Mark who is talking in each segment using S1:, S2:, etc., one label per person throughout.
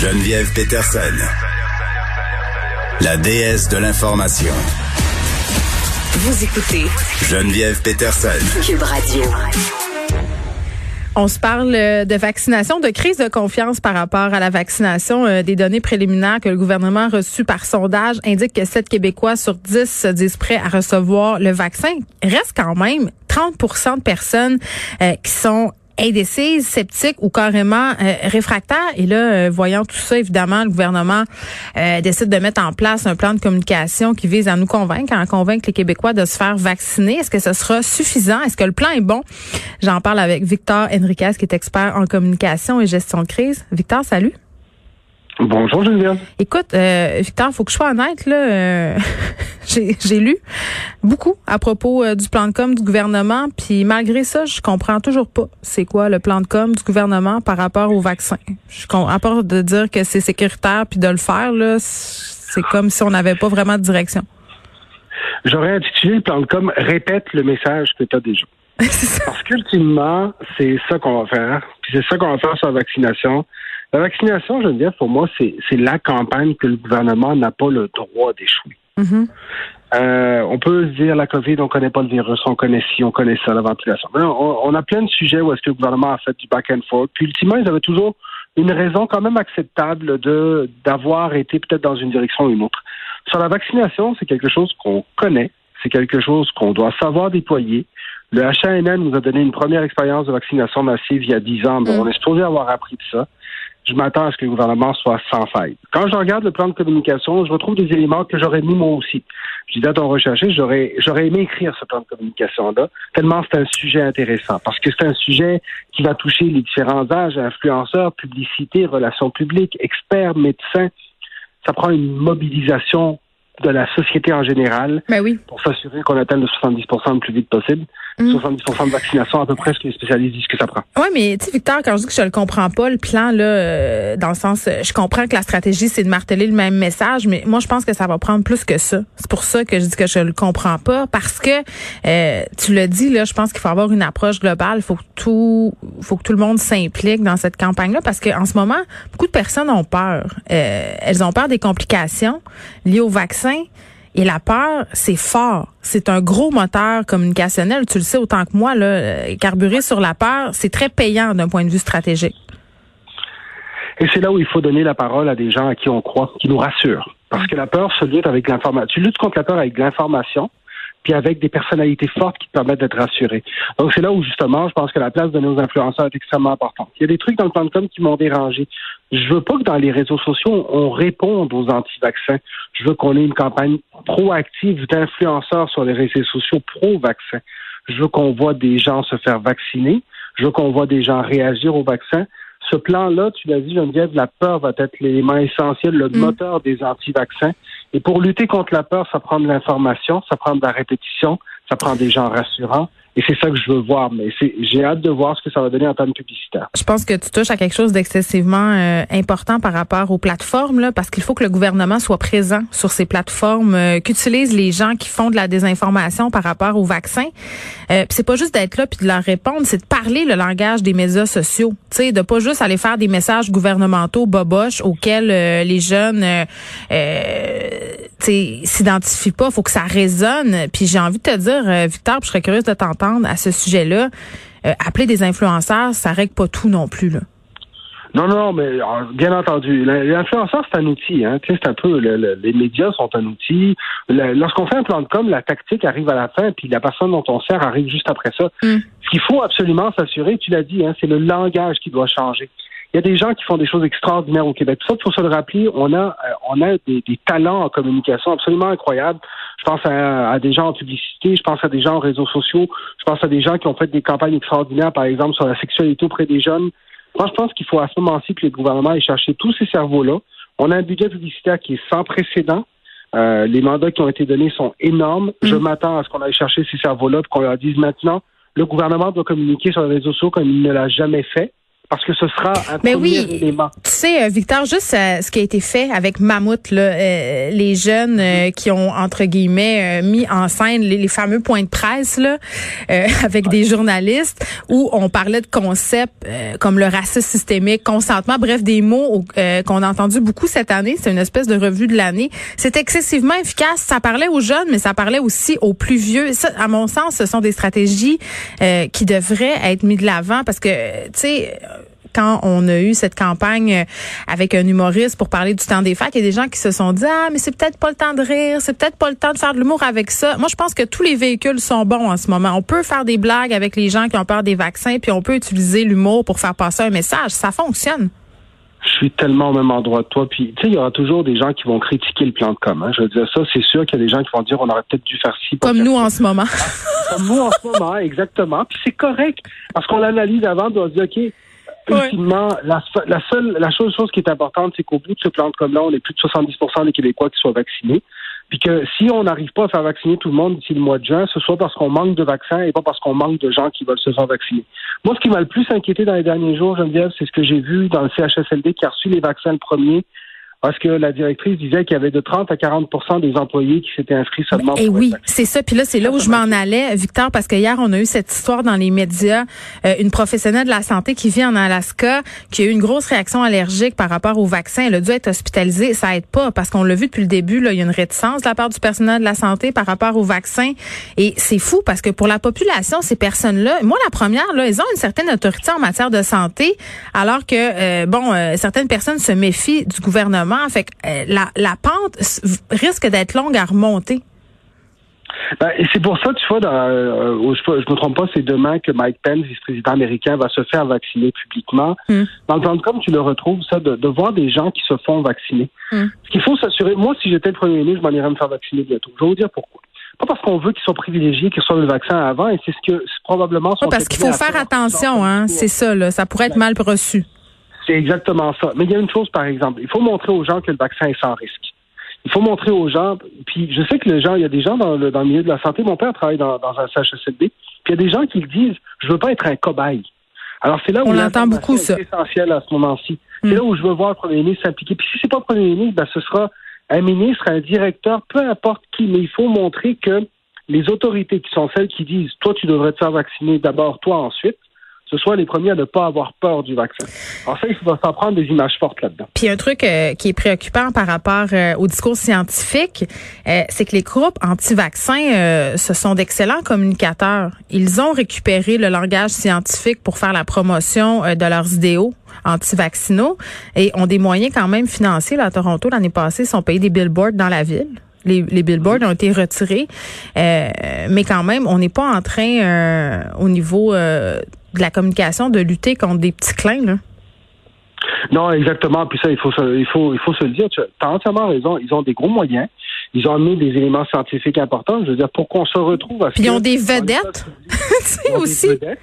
S1: Geneviève Peterson. La déesse de l'information.
S2: Vous écoutez
S1: Geneviève Peterson.
S2: Cube Radio.
S3: On se parle euh, de vaccination, de crise de confiance par rapport à la vaccination. Euh, des données préliminaires que le gouvernement a reçues par sondage indiquent que 7 Québécois sur 10 se disent prêts à recevoir le vaccin. Reste quand même 30% de personnes euh, qui sont indécises, sceptiques ou carrément euh, réfractaires. Et là, euh, voyant tout ça, évidemment, le gouvernement euh, décide de mettre en place un plan de communication qui vise à nous convaincre, à convaincre les Québécois de se faire vacciner. Est-ce que ce sera suffisant? Est-ce que le plan est bon? J'en parle avec Victor Henriquez, qui est expert en communication et gestion de crise. Victor, salut.
S4: Bonjour Geneviève.
S3: Écoute, euh, Victor, faut que je sois honnête là. Euh, j'ai lu beaucoup à propos euh, du plan de com du gouvernement, puis malgré ça, je comprends toujours pas c'est quoi le plan de com du gouvernement par rapport au vaccin. Je à part de dire que c'est sécuritaire puis de le faire là, c'est comme si on n'avait pas vraiment de direction.
S4: J'aurais intitulé le plan de com répète le message que tu as déjà. Parce qu'ultimement, c'est ça qu'on va faire. Puis c'est ça qu'on va faire sur la vaccination. La vaccination, Geneviève, pour moi, c'est la campagne que le gouvernement n'a pas le droit d'échouer.
S3: Mm-hmm.
S4: Euh, on peut se dire la COVID, on connaît pas le virus, on connaît ci, on connaît ça, la ventilation. on, a plein de sujets où est-ce que le gouvernement a fait du back and forth. Puis ultimement, ils avaient toujours une raison quand même acceptable de d'avoir été peut-être dans une direction ou une autre. Sur la vaccination, c'est quelque chose qu'on connaît, c'est quelque chose qu'on doit savoir déployer. Le HNN nous a donné une première expérience de vaccination massive il y a dix ans. Mm. On est supposé avoir appris de ça je m'attends à ce que le gouvernement soit sans faille. Quand je regarde le plan de communication, je retrouve des éléments que j'aurais mis moi aussi. Je dis à ton recherché, j'aurais, j'aurais aimé écrire ce plan de communication-là, tellement c'est un sujet intéressant, parce que c'est un sujet qui va toucher les différents âges, influenceurs, publicité, relations publiques, experts, médecins. Ça prend une mobilisation de la société en général
S3: ben oui.
S4: pour s'assurer qu'on atteigne le 70 le plus vite possible. 70 mm. de vaccination, à peu près ce que les spécialistes disent que ça prend.
S3: Oui, mais tu sais, Victor, quand je dis que je le comprends pas, le plan, là, euh, dans le sens, euh, je comprends que la stratégie, c'est de marteler le même message, mais moi, je pense que ça va prendre plus que ça. C'est pour ça que je dis que je le comprends pas, parce que, euh, tu le dis, là, je pense qu'il faut avoir une approche globale. Il faut que tout, faut que tout le monde s'implique dans cette campagne-là, parce qu'en ce moment, beaucoup de personnes ont peur. elles ont peur des complications liées au vaccin. Et la peur, c'est fort. C'est un gros moteur communicationnel. Tu le sais autant que moi, là, euh, carburer sur la peur, c'est très payant d'un point de vue stratégique.
S4: Et c'est là où il faut donner la parole à des gens à qui on croit, qui nous rassurent. Parce que la peur se lutte avec l'information. Tu luttes contre la peur avec l'information, puis avec des personnalités fortes qui te permettent d'être rassuré. Donc c'est là où justement, je pense que la place de nos influenceurs est extrêmement importante. Il y a des trucs dans le plan de com qui m'ont dérangé. Je veux pas que dans les réseaux sociaux on réponde aux anti-vaccins. Je veux qu'on ait une campagne proactive d'influenceurs sur les réseaux sociaux pro-vaccins. Je veux qu'on voit des gens se faire vacciner. Je veux qu'on voit des gens réagir au vaccin ce plan-là, tu l'as dit, Geneviève, la peur va être l'élément essentiel, le mm. moteur des anti-vaccins. Et pour lutter contre la peur, ça prend de l'information, ça prend de la répétition, ça prend des gens rassurants. Et c'est ça que je veux voir. Mais j'ai hâte de voir ce que ça va donner en termes publicitaires.
S3: Je pense que tu touches à quelque chose d'excessivement euh, important par rapport aux plateformes, là, parce qu'il faut que le gouvernement soit présent sur ces plateformes, euh, qu'utilisent les gens qui font de la désinformation par rapport aux vaccins. Euh, c'est pas juste d'être là puis de leur répondre, c'est de parler le langage des médias sociaux. Tu sais, de pas juste aller faire des messages gouvernementaux boboches auxquels euh, les jeunes s'identifient pas. Faut que ça résonne. Puis j'ai envie de te dire, Victor, je serais curieuse de t'entendre à ce sujet-là. Euh, appeler des influenceurs, ça règle pas tout non plus. Là.
S4: Non, non, mais euh, bien entendu. L'influenceur, c'est un outil. Hein. C'est un peu les médias sont un outil. Lorsqu'on fait un plan de com, la tactique arrive à la fin, puis la personne dont on sert arrive juste après ça.
S3: Mm.
S4: Ce qu'il faut absolument s'assurer, tu l'as dit, hein, c'est le langage qui doit changer. Il y a des gens qui font des choses extraordinaires au Québec. Ça, il faut se le rappeler. On a, euh, on a des, talents en communication absolument incroyables. Je pense à, des gens en publicité, je pense à des gens en réseaux sociaux, je pense à des gens qui ont fait des campagnes extraordinaires, par exemple, sur la sexualité auprès des jeunes. Moi, je pense qu'il faut à ce moment-ci que les gouvernements aient cherché tous ces cerveaux-là. On a un budget publicitaire qui est sans précédent. Euh, les mandats qui ont été donnés sont énormes. Je
S3: Mm.
S4: m'attends à ce qu'on aille chercher ces cerveaux-là pour qu'on leur dise maintenant, le gouvernement doit communiquer sur les réseaux sociaux comme il ne l'a jamais fait, parce que ce sera un
S3: Mais
S4: premier
S3: oui.
S4: élément.
S3: Tu sais, euh, Victor, juste euh, ce qui a été fait avec Mammouth, là, euh, les jeunes euh, qui ont, entre guillemets, euh, mis en scène les, les fameux points de presse là, euh, avec des journalistes où on parlait de concepts euh, comme le racisme systémique, consentement, bref, des mots euh, qu'on a entendus beaucoup cette année. C'est une espèce de revue de l'année. C'est excessivement efficace. Ça parlait aux jeunes, mais ça parlait aussi aux plus vieux. Ça, à mon sens, ce sont des stratégies euh, qui devraient être mises de l'avant parce que, tu sais, quand on a eu cette campagne euh, avec un humoriste pour parler du temps des fêtes, il y a des gens qui se sont dit ah mais c'est peut-être pas le temps de rire, c'est peut-être pas le temps de faire de l'humour avec ça. Moi je pense que tous les véhicules sont bons en ce moment. On peut faire des blagues avec les gens qui ont peur des vaccins puis on peut utiliser l'humour pour faire passer un message, ça fonctionne.
S4: Je suis tellement au même endroit que toi. Puis, tu sais, il y aura toujours des gens qui vont critiquer le plan de com. hein. Je veux dire, ça, c'est sûr qu'il y a des gens qui vont dire on aurait peut-être dû faire ci.
S3: Comme
S4: faire
S3: nous
S4: ça.
S3: en ce moment.
S4: Comme nous en ce moment, exactement. Puis c'est correct. Parce qu'on l'analyse avant, on doit se dire, OK, ultimement, la, se- la seule, la seule chose qui est importante, c'est qu'au bout de ce plan de com-là, on est plus de 70% des Québécois qui soient vaccinés. Puis que si on n'arrive pas à faire vacciner tout le monde d'ici le mois de juin, ce soit parce qu'on manque de vaccins et pas parce qu'on manque de gens qui veulent se faire vacciner. Moi, ce qui m'a le plus inquiété dans les derniers jours, Geneviève, c'est ce que j'ai vu dans le CHSLD qui a reçu les vaccins le premier, parce que la directrice disait qu'il y avait de 30 à 40% des employés qui s'étaient inscrits seulement
S3: Et
S4: pour
S3: oui,
S4: être vaccinés.
S3: c'est ça. Puis là, c'est là où je m'en allais, Victor, parce que hier, on a eu cette histoire dans les médias. Euh, une professionnelle de la santé qui vit en Alaska, qui a eu une grosse réaction allergique par rapport au vaccin. Elle a dû être hospitalisée. Ça aide pas, parce qu'on l'a vu depuis le début, là, il y a une réticence de la part du personnel de la santé par rapport au vaccin. Et c'est fou, parce que pour la population, ces personnes-là, moi, la première, là, ils ont une certaine autorité en matière de santé, alors que, euh, bon, euh, certaines personnes se méfient du gouvernement. Fait que euh, la, la pente risque d'être longue à remonter.
S4: Ben, et c'est pour ça, tu vois, dans, euh, je, je me trompe pas, c'est demain que Mike Pence, vice-président américain, va se faire vacciner publiquement.
S3: Mm.
S4: Dans le plan de com, tu le retrouves, ça, de, de voir des gens qui se font vacciner.
S3: Mm.
S4: Ce qu'il faut s'assurer, moi, si j'étais le premier ministre, je m'en irais me faire vacciner bientôt. Je vais vous dire pourquoi. Pas parce qu'on veut qu'ils soient privilégiés, qu'ils reçoivent le vaccin avant, et c'est ce que probablement son
S3: parce qu'il faut faire attention, hein. C'est ça, là. Ça pourrait être mal reçu.
S4: C'est exactement ça. Mais il y a une chose, par exemple, il faut montrer aux gens que le vaccin est sans risque. Il faut montrer aux gens, puis je sais que les gens, il y a des gens dans le, dans le milieu de la santé, mon père travaille dans, dans un CHSLD, puis il y a des gens qui le disent, je veux pas être un cobaye. Alors c'est là où
S3: On l'entend beaucoup, ça.
S4: est essentielle à ce moment-ci.
S3: Mm.
S4: C'est là où je veux voir le premier ministre s'impliquer. Puis si c'est pas le premier ministre, ben, ce sera un ministre, un directeur, peu importe qui, mais il faut montrer que les autorités qui sont celles qui disent, toi tu devrais te faire vacciner d'abord, toi ensuite, ce soit les premiers à ne pas avoir peur du vaccin. Alors ça, il va s'en prendre des images fortes là-dedans.
S3: Puis un truc euh, qui est préoccupant par rapport euh, au discours scientifique, euh, c'est que les groupes anti-vaccins, euh, ce sont d'excellents communicateurs. Ils ont récupéré le langage scientifique pour faire la promotion euh, de leurs idéaux anti-vaccinaux et ont des moyens quand même financiers. Là, à Toronto, l'année passée, ils ont payé des billboards dans la ville. Les, les billboards ont été retirés, euh, mais quand même, on n'est pas en train, euh, au niveau euh, de la communication, de lutter contre des petits clins. Là.
S4: Non, exactement. Puis ça, il faut se, il faut, il faut se le dire. Tu as entièrement raison. Ils ont des gros moyens. Ils ont amené des éléments scientifiques importants. Je veux dire, pour qu'on se retrouve à ce
S3: Puis ils ont des vedettes.
S4: Ils ont des
S3: aussi.
S4: vedettes.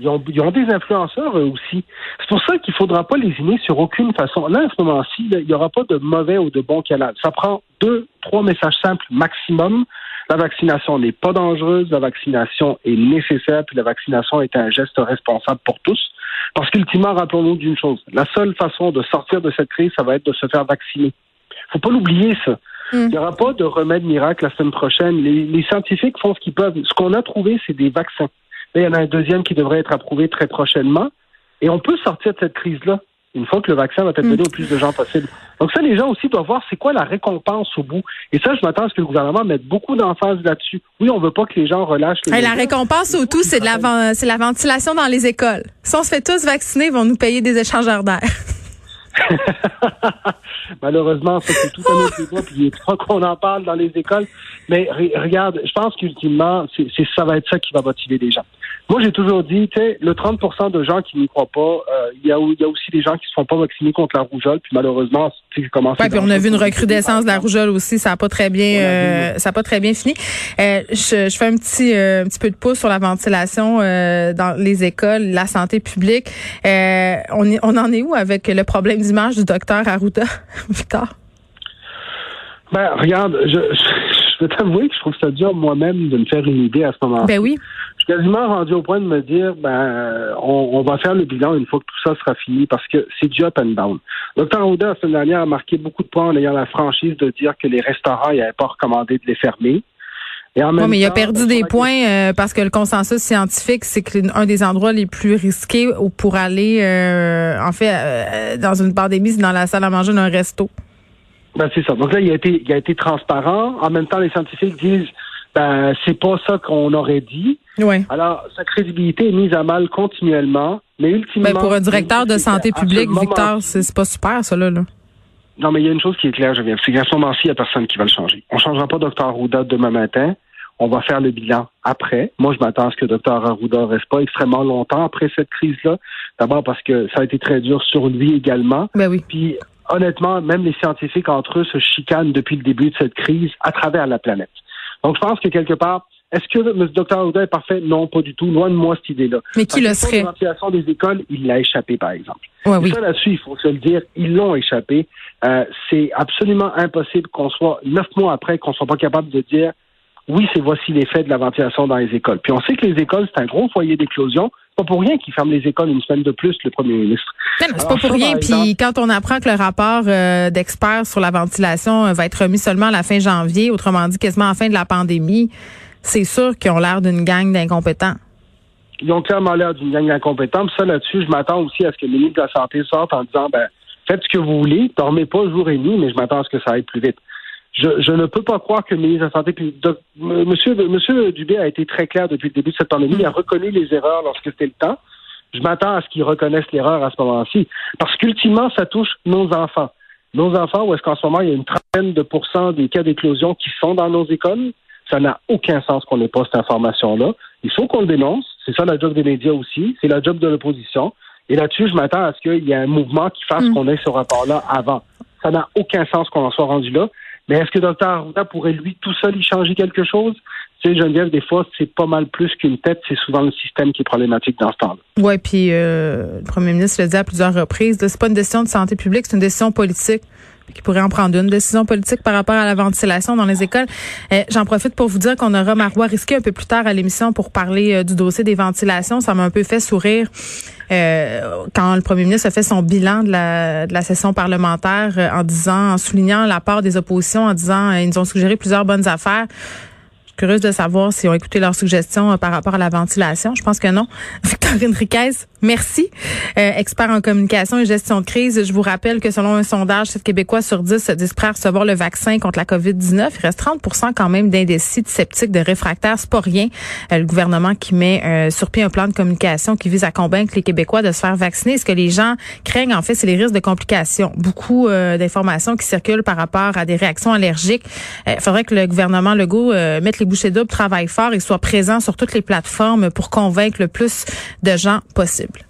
S4: Ils ont, ils ont des influenceurs eux aussi. C'est pour ça qu'il ne faudra pas les lésiner sur aucune façon. Là, à ce moment-ci, il n'y aura pas de mauvais ou de bon canal. Ça prend deux, trois messages simples maximum. La vaccination n'est pas dangereuse, la vaccination est nécessaire, puis la vaccination est un geste responsable pour tous. Parce qu'ultimement, rappelons-nous d'une chose. La seule façon de sortir de cette crise, ça va être de se faire vacciner. faut pas l'oublier, ça.
S3: Mm.
S4: Il n'y aura pas de remède miracle la semaine prochaine. Les, les scientifiques font ce qu'ils peuvent. Ce qu'on a trouvé, c'est des vaccins. Là, il y en a un deuxième qui devrait être approuvé très prochainement. Et on peut sortir de cette crise-là une fois que le vaccin va être donné au plus de gens possible. Donc ça, les gens aussi doivent voir c'est quoi la récompense au bout. Et ça, je m'attends à ce que le gouvernement mette beaucoup d'emphase là-dessus. Oui, on veut pas que les gens relâchent les
S3: Hey, la récompense au tout, c'est de la, ven- c'est la ventilation dans les écoles. Si on se fait tous vacciner, ils vont nous payer des échangeurs d'air.
S4: Malheureusement, ça c'est tout un autre débat, puis il est qu'on en parle dans les écoles. Mais re- regarde, je pense qu'ultimement, c'est- ça va être ça qui va motiver les gens. Moi, j'ai toujours dit, tu sais, le 30% de gens qui n'y croient pas, euh, il y, a, y a aussi des gens qui ne se font pas vacciner contre la rougeole, puis malheureusement, tu commence.
S3: Ouais, puis on a vu une recrudescence de la rougeole aussi, ça a pas très bien, euh, ça a pas très bien fini. Euh, je, je, fais un petit, un petit peu de pouce sur la ventilation dans les écoles, la santé publique. on, est, on en est où avec le problème d'image du docteur Arruda, Victor?
S4: Ben, regarde, je, je, vais t'avouer que je trouve ça dur moi-même de me faire une idée à ce moment-là.
S3: Ben oui.
S4: Quasiment rendu au point de me dire, ben, on, va faire le bilan une fois que tout ça sera fini parce que c'est du up and down. Docteur Auda, la semaine dernière, a marqué beaucoup de points en ayant la franchise de dire que les restaurants, il n'avait pas recommandé de les fermer.
S3: Et en même mais il a perdu des points euh, parce que le consensus scientifique, c'est que un des endroits les plus risqués pour aller, euh, en fait, euh, dans une pandémie, c'est dans la salle à manger d'un resto.
S4: Ben, c'est ça. Donc là, il a été, il a été transparent. En même temps, les scientifiques disent, ben, c'est pas ça qu'on aurait dit.
S3: Ouais.
S4: Alors, sa crédibilité est mise à mal continuellement. Mais ultimement.
S3: Ben, pour un directeur de santé publique, Victor, c'est pas super, ça, là.
S4: Non, mais il y a une chose qui est claire, je viens. C'est qu'à ce moment-ci, il n'y a personne qui va le changer. On ne changera pas Dr. Arruda demain matin. On va faire le bilan après. Moi, je m'attends à ce que Dr. Arruda reste pas extrêmement longtemps après cette crise-là. D'abord parce que ça a été très dur sur lui également.
S3: Ben oui.
S4: Puis honnêtement, même les scientifiques entre eux se chicanent depuis le début de cette crise à travers la planète. Donc, je pense que quelque part, est-ce que M. Dr. Audin est parfait? Non, pas du tout. Loin de moi, cette idée-là.
S3: Mais qui le serait?
S4: La ventilation des écoles, il l'a échappé, par exemple.
S3: Ouais, oui.
S4: Ça, là-dessus, il faut se le dire, ils l'ont échappé. Euh, c'est absolument impossible qu'on soit, neuf mois après, qu'on soit pas capable de dire, oui, c'est voici l'effet de la ventilation dans les écoles. Puis on sait que les écoles, c'est un gros foyer d'éclosion pas pour rien qu'ils ferment les écoles une semaine de plus, le premier ministre.
S3: c'est pas pour rien. Puis quand on apprend que le rapport euh, d'experts sur la ventilation euh, va être remis seulement à la fin janvier, autrement dit quasiment à la fin de la pandémie, c'est sûr qu'ils ont l'air d'une gang d'incompétents.
S4: Ils ont clairement l'air d'une gang d'incompétents. Ça, là-dessus, je m'attends aussi à ce que le ministre de la Santé sorte en disant, ben, faites ce que vous voulez, dormez pas jour et nuit, mais je m'attends à ce que ça aille plus vite. Je, ne peux pas croire que le ministre de la Santé, puis monsieur, monsieur Dubé a été très clair depuis le début de cette pandémie, il a reconnu les erreurs lorsque c'était le temps. Je m'attends à ce qu'il reconnaisse l'erreur à ce moment-ci. Parce qu'ultimement, ça touche nos enfants. Nos enfants, où est-ce qu'en ce moment, il y a une trentaine de pourcents des cas d'éclosion qui sont dans nos écoles, ça n'a aucun sens qu'on n'ait pas cette information-là. Il faut qu'on le dénonce. C'est ça la job des médias aussi. C'est la job de l'opposition. Et là-dessus, je m'attends à ce qu'il y ait un mouvement qui fasse mm. qu'on ait ce rapport-là avant. Ça n'a aucun sens qu'on en soit rendu là. Mais est-ce que Dr. Arruda pourrait lui tout seul y changer quelque chose? Tu sais, Geneviève, des fois, c'est pas mal plus qu'une tête, c'est souvent le système qui est problématique dans ce temps-là.
S3: Oui, puis euh, le premier ministre le dit à plusieurs reprises, c'est pas une décision de santé publique, c'est une décision politique qui pourrait en prendre une décision politique par rapport à la ventilation dans les écoles. Euh, j'en profite pour vous dire qu'on aura Marois Risqué un peu plus tard à l'émission pour parler euh, du dossier des ventilations. Ça m'a un peu fait sourire euh, quand le premier ministre a fait son bilan de la, session parlementaire en disant, en soulignant la part des oppositions, en disant, ils nous ont suggéré plusieurs bonnes affaires curieuse de savoir s'ils ont écouté leurs suggestions euh, par rapport à la ventilation. Je pense que non. Victorine Riquez, merci. Euh, expert en communication et gestion de crise. Je vous rappelle que selon un sondage, 7 Québécois sur 10 disent prêts à recevoir le vaccin contre la COVID-19. Il reste 30 quand même d'indécis, sceptiques, de réfractaires. C'est pas rien. Euh, le gouvernement qui met sur pied un plan de communication qui vise à convaincre les Québécois de se faire vacciner. Ce que les gens craignent, en fait, c'est les risques de complications. Beaucoup d'informations qui circulent par rapport à des réactions allergiques. Il faudrait que le gouvernement Legault mette les Boucher Double travaille fort et soit présent sur toutes les plateformes pour convaincre le plus de gens possible.